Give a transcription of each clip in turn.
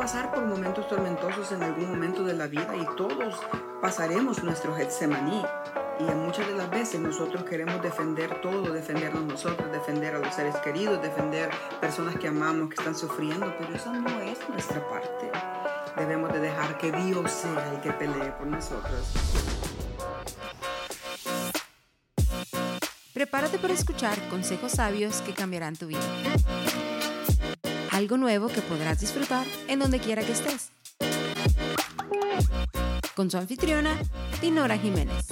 pasar por momentos tormentosos en algún momento de la vida y todos pasaremos nuestro Getsemaní. Y muchas de las veces nosotros queremos defender todo, defendernos nosotros, defender a los seres queridos, defender personas que amamos, que están sufriendo, pero esa no es nuestra parte. Debemos de dejar que Dios sea el que pelee por nosotros. Prepárate para escuchar consejos sabios que cambiarán tu vida. Algo nuevo que podrás disfrutar en donde quiera que estés. Con su anfitriona, Dinora Jiménez.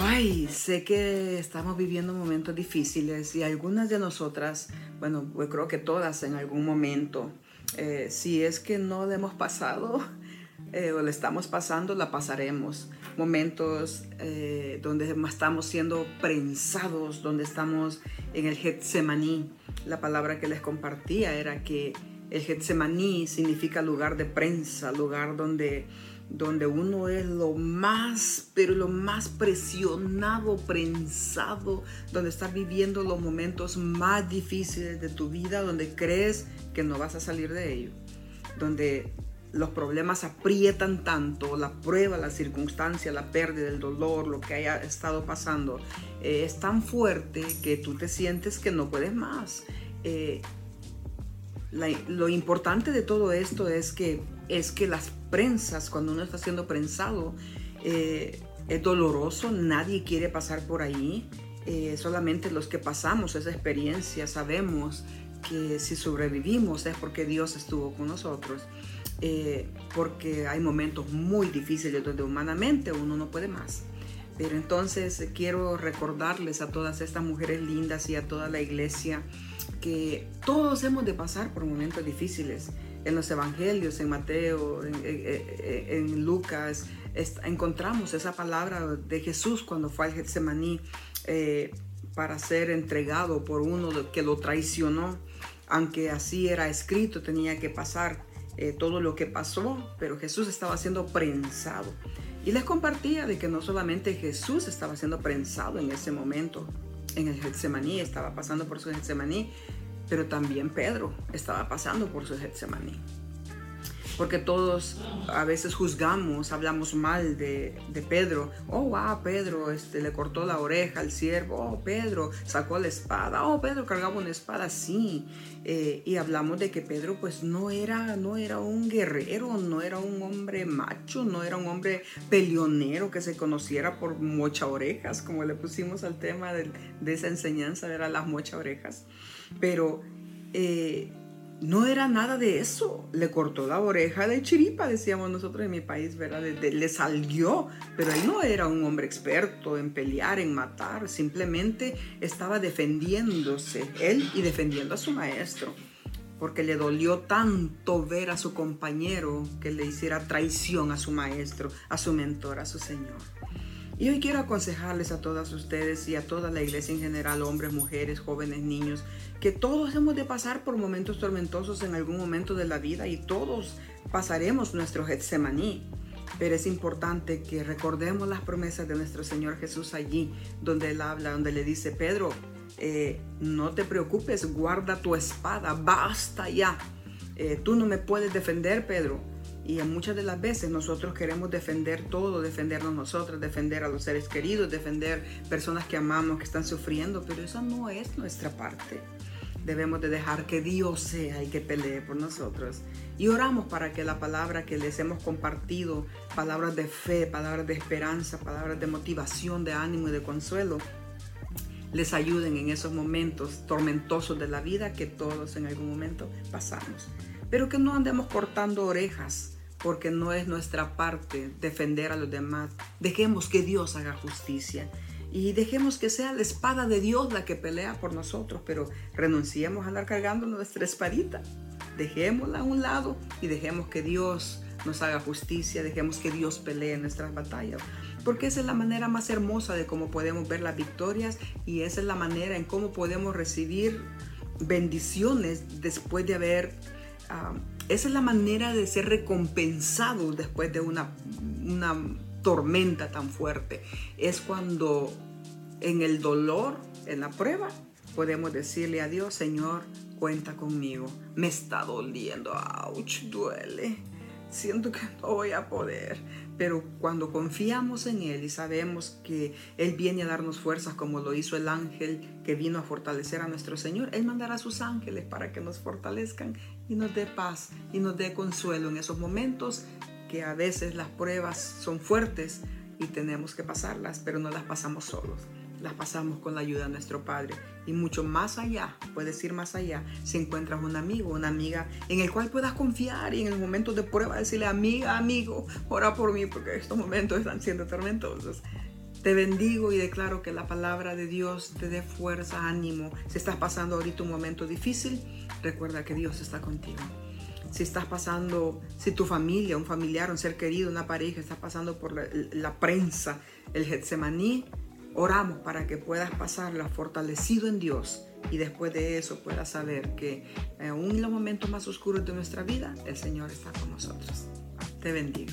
Ay, sé que estamos viviendo momentos difíciles y algunas de nosotras, bueno, yo creo que todas en algún momento, eh, si es que no le hemos pasado eh, o le estamos pasando, la pasaremos. Momentos eh, donde estamos siendo prensados, donde estamos en el Getsemaní. La palabra que les compartía era que el Getsemaní significa lugar de prensa, lugar donde donde uno es lo más, pero lo más presionado, prensado, donde estás viviendo los momentos más difíciles de tu vida, donde crees que no vas a salir de ello, donde los problemas aprietan tanto, la prueba, la circunstancia, la pérdida, el dolor, lo que haya estado pasando, eh, es tan fuerte que tú te sientes que no puedes más. Eh, lo importante de todo esto es que, es que las prensas, cuando uno está siendo prensado, eh, es doloroso, nadie quiere pasar por ahí. Solamente los que pasamos esa experiencia sabemos que si sobrevivimos es porque Dios estuvo con nosotros. Eh, porque hay momentos muy difíciles donde humanamente uno no puede más. Pero entonces quiero recordarles a todas estas mujeres lindas y a toda la iglesia que todos hemos de pasar por momentos difíciles. En los evangelios, en Mateo, en, Lucas, encontramos esa palabra de Jesús cuando fue al Getsemaní eh, para ser entregado por uno que lo traicionó. Aunque así era escrito, tenía que pasar eh, todo lo que pasó, pero Jesús estaba siendo prensado. Y les compartía de que no solamente Jesús estaba siendo prensado en ese momento, en el Getsemaní, estaba pasando por su Getsemaní, pero también Pedro estaba pasando por su Getsemaní porque todos a veces juzgamos, hablamos mal de, Pedro. Oh, wow, Pedro este, le cortó la oreja al siervo. Oh, Pedro sacó la espada. Oh, Pedro cargaba una espada, sí. Eh, y hablamos de que Pedro pues no era, no era un guerrero, no era un hombre macho, no era un hombre peleonero que se conociera por mocha orejas, como le pusimos al tema de, esa enseñanza, era las mocha orejas. Pero... Eh, no era nada de eso. Le cortó la oreja de chiripa, decíamos nosotros en mi país, ¿verdad? le salió, pero él no era un hombre experto en pelear, en matar, simplemente estaba defendiéndose, él y defendiendo a su maestro, porque le dolió tanto ver a su compañero que le hiciera traición a su maestro, a su mentor, a su Señor. Y hoy quiero aconsejarles a todas ustedes y a toda la iglesia en general, hombres, mujeres, jóvenes, niños, que todos hemos de pasar por momentos tormentosos en algún momento de la vida y todos pasaremos nuestro Getsemaní. Pero es importante que recordemos las promesas de nuestro Señor Jesús allí, donde Él habla, donde le dice, Pedro, eh, no te preocupes, guarda tu espada, basta ya. Eh, tú no me puedes defender, Pedro y muchas de las veces nosotros queremos defender todo, defendernos nosotros, defender a los seres queridos, defender personas que amamos, que están sufriendo, pero eso no es nuestra parte. Debemos de dejar que Dios sea el que pelee por nosotros. Y oramos para que la palabra que les hemos compartido, palabras de fe, palabras de esperanza, palabras de motivación, de ánimo y de consuelo, les ayuden en esos momentos tormentosos de la vida que todos en algún momento pasamos. Pero que no andemos cortando orejas porque no es nuestra parte defender a los demás. Dejemos que Dios haga justicia y dejemos que sea la espada de Dios la que pelea por nosotros, pero renunciemos a andar cargando nuestra espadita. Dejémosla a un lado y dejemos que Dios nos haga justicia, dejemos que Dios pelee nuestras batallas, porque esa es la manera más hermosa de cómo podemos ver las victorias y esa es la manera en cómo podemos recibir bendiciones después de haber ah, esa es la manera de ser recompensado después de una, una tormenta tan fuerte. Es cuando en el dolor, en la prueba, podemos decirle a Dios, Señor, cuenta conmigo. Me está doliendo, ouch, duele. Siento que no voy a poder. Pero cuando confiamos en Él y sabemos que Él viene a darnos fuerzas como lo hizo el ángel que vino a fortalecer a nuestro Señor, Él mandará a sus ángeles para que nos fortalezcan y nos dé paz y nos dé consuelo en esos momentos que a veces las pruebas son fuertes y tenemos que pasarlas, pero no las pasamos solos las pasamos con la ayuda de nuestro Padre. Y mucho más allá, puedes ir más allá, si encuentras un amigo, una amiga en el cual puedas confiar y en el momento de prueba decirle, amiga, amigo, ora por mí porque estos momentos están siendo tormentosos. Te bendigo y declaro que la palabra de Dios te dé fuerza, ánimo. Si estás pasando ahorita un momento difícil, recuerda que Dios está contigo. Si estás pasando, si tu familia, un familiar, un ser querido, una pareja, está pasando por la, la prensa, el Getsemaní, Oramos para que puedas pasarla fortalecido en Dios y después de eso puedas saber que eh, aún en los momentos más oscuros de nuestra vida, el Señor está con nosotros. Te bendigo.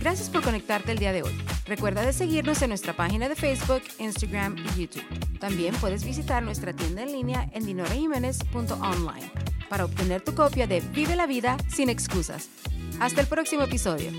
Gracias por conectarte el día de hoy. Recuerda de seguirnos en nuestra página de Facebook, Instagram y YouTube. También puedes visitar nuestra tienda en línea en dinorajiménez.online para obtener tu copia de Vive la vida sin excusas. Hasta el próximo episodio.